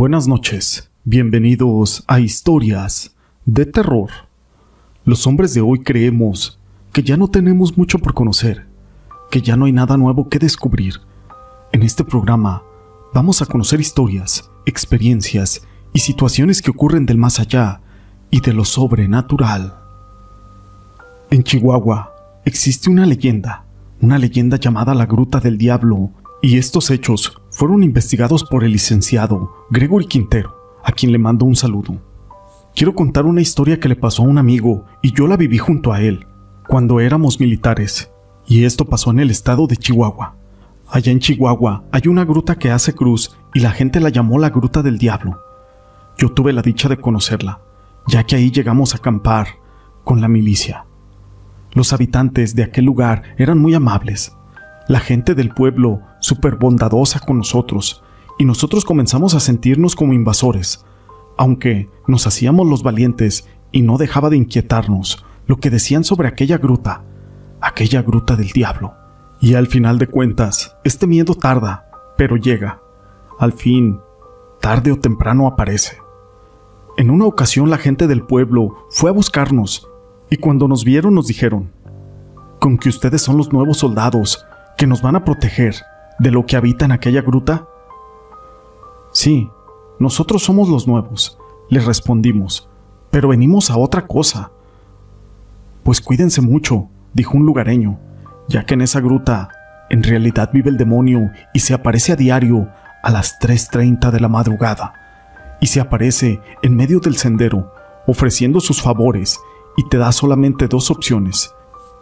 Buenas noches, bienvenidos a Historias de Terror. Los hombres de hoy creemos que ya no tenemos mucho por conocer, que ya no hay nada nuevo que descubrir. En este programa vamos a conocer historias, experiencias y situaciones que ocurren del más allá y de lo sobrenatural. En Chihuahua existe una leyenda, una leyenda llamada la Gruta del Diablo, y estos hechos fueron investigados por el licenciado Gregory Quintero, a quien le mando un saludo. Quiero contar una historia que le pasó a un amigo y yo la viví junto a él, cuando éramos militares, y esto pasó en el estado de Chihuahua. Allá en Chihuahua hay una gruta que hace cruz y la gente la llamó la Gruta del Diablo. Yo tuve la dicha de conocerla, ya que ahí llegamos a acampar con la milicia. Los habitantes de aquel lugar eran muy amables. La gente del pueblo súper bondadosa con nosotros, y nosotros comenzamos a sentirnos como invasores, aunque nos hacíamos los valientes y no dejaba de inquietarnos lo que decían sobre aquella gruta, aquella gruta del diablo. Y al final de cuentas, este miedo tarda, pero llega. Al fin, tarde o temprano aparece. En una ocasión la gente del pueblo fue a buscarnos y cuando nos vieron nos dijeron, con que ustedes son los nuevos soldados que nos van a proteger de lo que habita en aquella gruta? Sí, nosotros somos los nuevos, les respondimos, pero venimos a otra cosa. Pues cuídense mucho, dijo un lugareño, ya que en esa gruta en realidad vive el demonio y se aparece a diario a las 3.30 de la madrugada, y se aparece en medio del sendero, ofreciendo sus favores, y te da solamente dos opciones.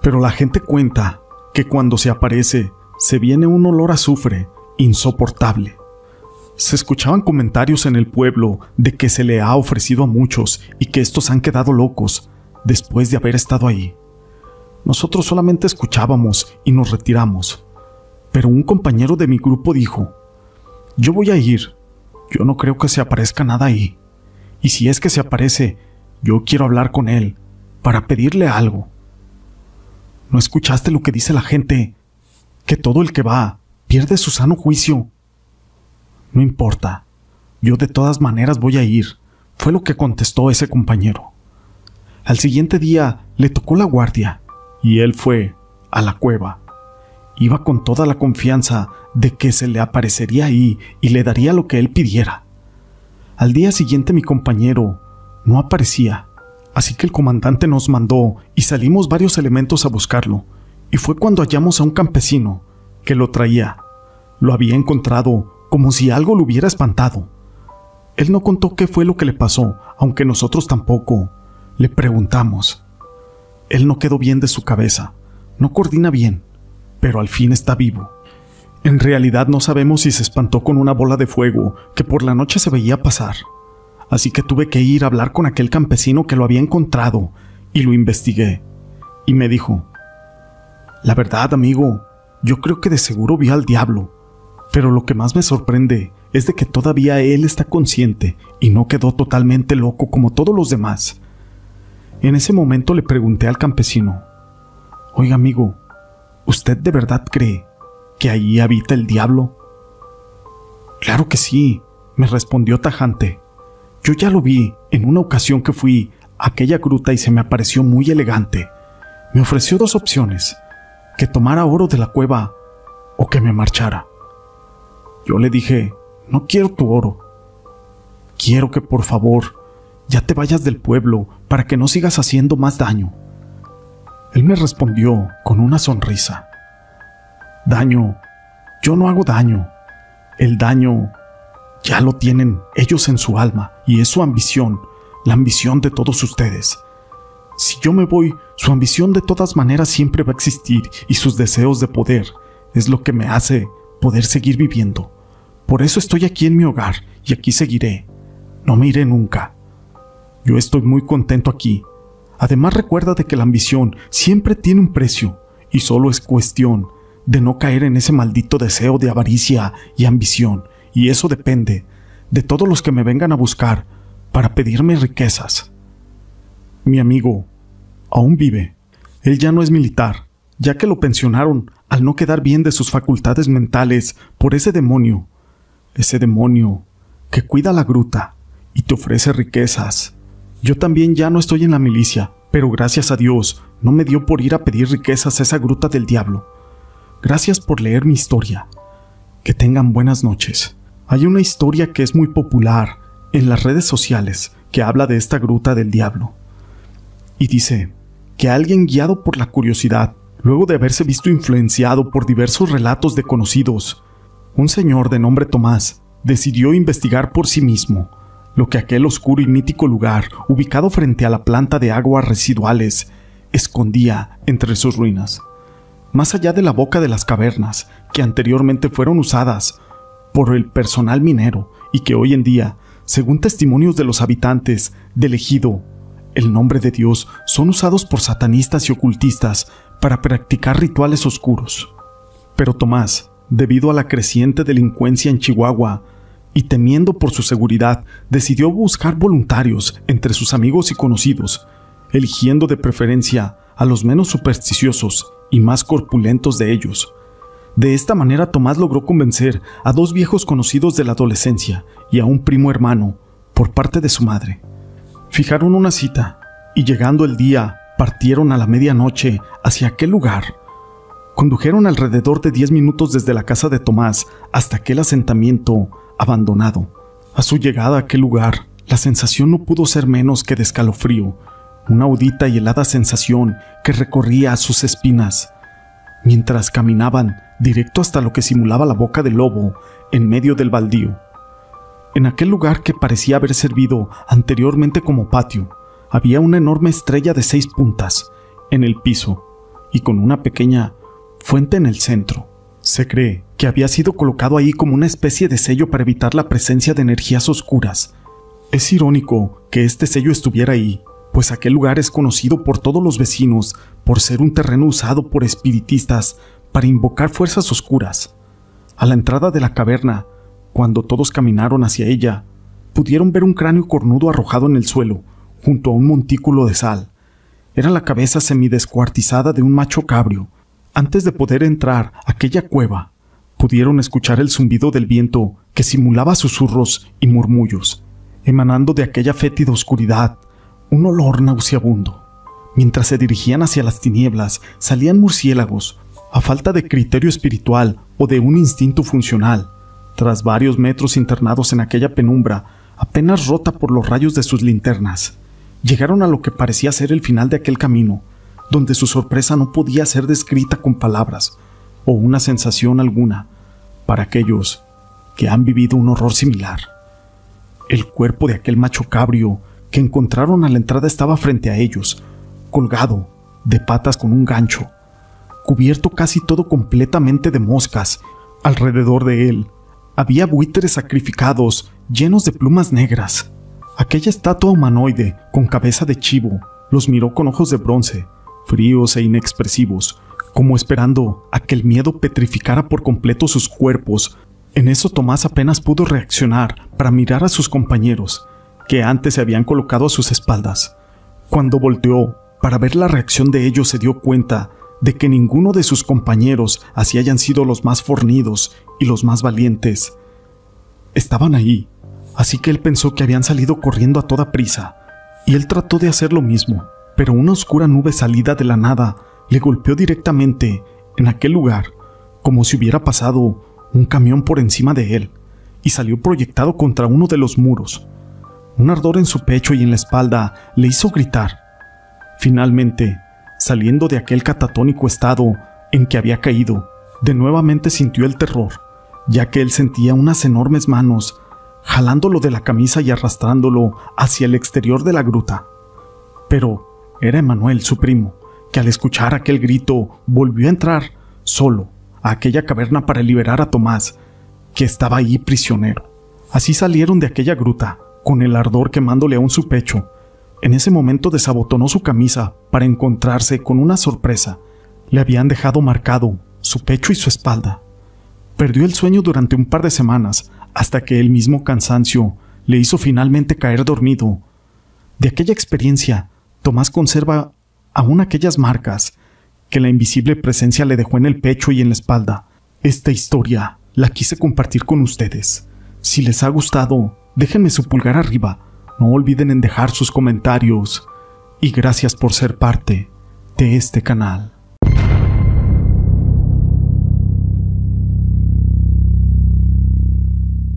Pero la gente cuenta que cuando se aparece se viene un olor a azufre insoportable. Se escuchaban comentarios en el pueblo de que se le ha ofrecido a muchos y que estos han quedado locos después de haber estado ahí. Nosotros solamente escuchábamos y nos retiramos. Pero un compañero de mi grupo dijo, yo voy a ir, yo no creo que se aparezca nada ahí. Y si es que se aparece, yo quiero hablar con él para pedirle algo. ¿No escuchaste lo que dice la gente que todo el que va pierde su sano juicio. No importa, yo de todas maneras voy a ir, fue lo que contestó ese compañero. Al siguiente día le tocó la guardia y él fue a la cueva. Iba con toda la confianza de que se le aparecería ahí y le daría lo que él pidiera. Al día siguiente mi compañero no aparecía, así que el comandante nos mandó y salimos varios elementos a buscarlo, y fue cuando hallamos a un campesino que lo traía. Lo había encontrado como si algo lo hubiera espantado. Él no contó qué fue lo que le pasó, aunque nosotros tampoco. Le preguntamos. Él no quedó bien de su cabeza, no coordina bien, pero al fin está vivo. En realidad no sabemos si se espantó con una bola de fuego que por la noche se veía pasar. Así que tuve que ir a hablar con aquel campesino que lo había encontrado y lo investigué. Y me dijo, la verdad, amigo, yo creo que de seguro vi al diablo, pero lo que más me sorprende es de que todavía él está consciente y no quedó totalmente loco como todos los demás. En ese momento le pregunté al campesino, Oiga amigo, ¿usted de verdad cree que allí habita el diablo? Claro que sí, me respondió tajante. Yo ya lo vi en una ocasión que fui a aquella gruta y se me apareció muy elegante. Me ofreció dos opciones que tomara oro de la cueva o que me marchara. Yo le dije, no quiero tu oro. Quiero que por favor ya te vayas del pueblo para que no sigas haciendo más daño. Él me respondió con una sonrisa. Daño, yo no hago daño. El daño ya lo tienen ellos en su alma y es su ambición, la ambición de todos ustedes. Si yo me voy, su ambición de todas maneras siempre va a existir y sus deseos de poder es lo que me hace poder seguir viviendo. Por eso estoy aquí en mi hogar y aquí seguiré. No me iré nunca. Yo estoy muy contento aquí. Además recuerda de que la ambición siempre tiene un precio y solo es cuestión de no caer en ese maldito deseo de avaricia y ambición y eso depende de todos los que me vengan a buscar para pedirme riquezas. Mi amigo aún vive. Él ya no es militar, ya que lo pensionaron al no quedar bien de sus facultades mentales por ese demonio. Ese demonio que cuida la gruta y te ofrece riquezas. Yo también ya no estoy en la milicia, pero gracias a Dios no me dio por ir a pedir riquezas a esa gruta del diablo. Gracias por leer mi historia. Que tengan buenas noches. Hay una historia que es muy popular en las redes sociales que habla de esta gruta del diablo. Y dice que alguien guiado por la curiosidad, luego de haberse visto influenciado por diversos relatos de conocidos, un señor de nombre Tomás decidió investigar por sí mismo lo que aquel oscuro y mítico lugar, ubicado frente a la planta de aguas residuales, escondía entre sus ruinas. Más allá de la boca de las cavernas, que anteriormente fueron usadas por el personal minero y que hoy en día, según testimonios de los habitantes del ejido, el nombre de Dios son usados por satanistas y ocultistas para practicar rituales oscuros. Pero Tomás, debido a la creciente delincuencia en Chihuahua, y temiendo por su seguridad, decidió buscar voluntarios entre sus amigos y conocidos, eligiendo de preferencia a los menos supersticiosos y más corpulentos de ellos. De esta manera Tomás logró convencer a dos viejos conocidos de la adolescencia y a un primo hermano por parte de su madre. Fijaron una cita y llegando el día partieron a la medianoche hacia aquel lugar. Condujeron alrededor de 10 minutos desde la casa de Tomás hasta aquel asentamiento abandonado. A su llegada a aquel lugar, la sensación no pudo ser menos que de escalofrío, una audita y helada sensación que recorría sus espinas. Mientras caminaban directo hasta lo que simulaba la boca del lobo en medio del baldío. En aquel lugar que parecía haber servido anteriormente como patio, había una enorme estrella de seis puntas en el piso y con una pequeña fuente en el centro. Se cree que había sido colocado ahí como una especie de sello para evitar la presencia de energías oscuras. Es irónico que este sello estuviera ahí, pues aquel lugar es conocido por todos los vecinos por ser un terreno usado por espiritistas para invocar fuerzas oscuras. A la entrada de la caverna, cuando todos caminaron hacia ella, pudieron ver un cráneo cornudo arrojado en el suelo, junto a un montículo de sal. Era la cabeza semidescuartizada de un macho cabrio, antes de poder entrar a aquella cueva, pudieron escuchar el zumbido del viento que simulaba susurros y murmullos, emanando de aquella fétida oscuridad un olor nauseabundo. Mientras se dirigían hacia las tinieblas, salían murciélagos, a falta de criterio espiritual o de un instinto funcional. Tras varios metros internados en aquella penumbra, apenas rota por los rayos de sus linternas, llegaron a lo que parecía ser el final de aquel camino, donde su sorpresa no podía ser descrita con palabras o una sensación alguna para aquellos que han vivido un horror similar. El cuerpo de aquel macho cabrio que encontraron a la entrada estaba frente a ellos, colgado, de patas con un gancho, cubierto casi todo completamente de moscas. Alrededor de él había buitres sacrificados llenos de plumas negras. Aquella estatua humanoide con cabeza de chivo los miró con ojos de bronce fríos e inexpresivos, como esperando a que el miedo petrificara por completo sus cuerpos. En eso Tomás apenas pudo reaccionar para mirar a sus compañeros, que antes se habían colocado a sus espaldas. Cuando volteó para ver la reacción de ellos se dio cuenta de que ninguno de sus compañeros, así hayan sido los más fornidos y los más valientes, estaban ahí, así que él pensó que habían salido corriendo a toda prisa, y él trató de hacer lo mismo, pero una oscura nube salida de la nada le golpeó directamente en aquel lugar, como si hubiera pasado un camión por encima de él, y salió proyectado contra uno de los muros. Un ardor en su pecho y en la espalda le hizo gritar. Finalmente, saliendo de aquel catatónico estado en que había caído, de nuevamente sintió el terror, ya que él sentía unas enormes manos jalándolo de la camisa y arrastrándolo hacia el exterior de la gruta. Pero era Emanuel, su primo, que al escuchar aquel grito volvió a entrar solo a aquella caverna para liberar a Tomás, que estaba ahí prisionero. Así salieron de aquella gruta, con el ardor quemándole aún su pecho. En ese momento desabotonó su camisa para encontrarse con una sorpresa. Le habían dejado marcado su pecho y su espalda. Perdió el sueño durante un par de semanas, hasta que el mismo cansancio le hizo finalmente caer dormido. De aquella experiencia Tomás conserva aún aquellas marcas que la invisible presencia le dejó en el pecho y en la espalda. Esta historia la quise compartir con ustedes. Si les ha gustado, déjenme su pulgar arriba, no olviden en dejar sus comentarios y gracias por ser parte de este canal.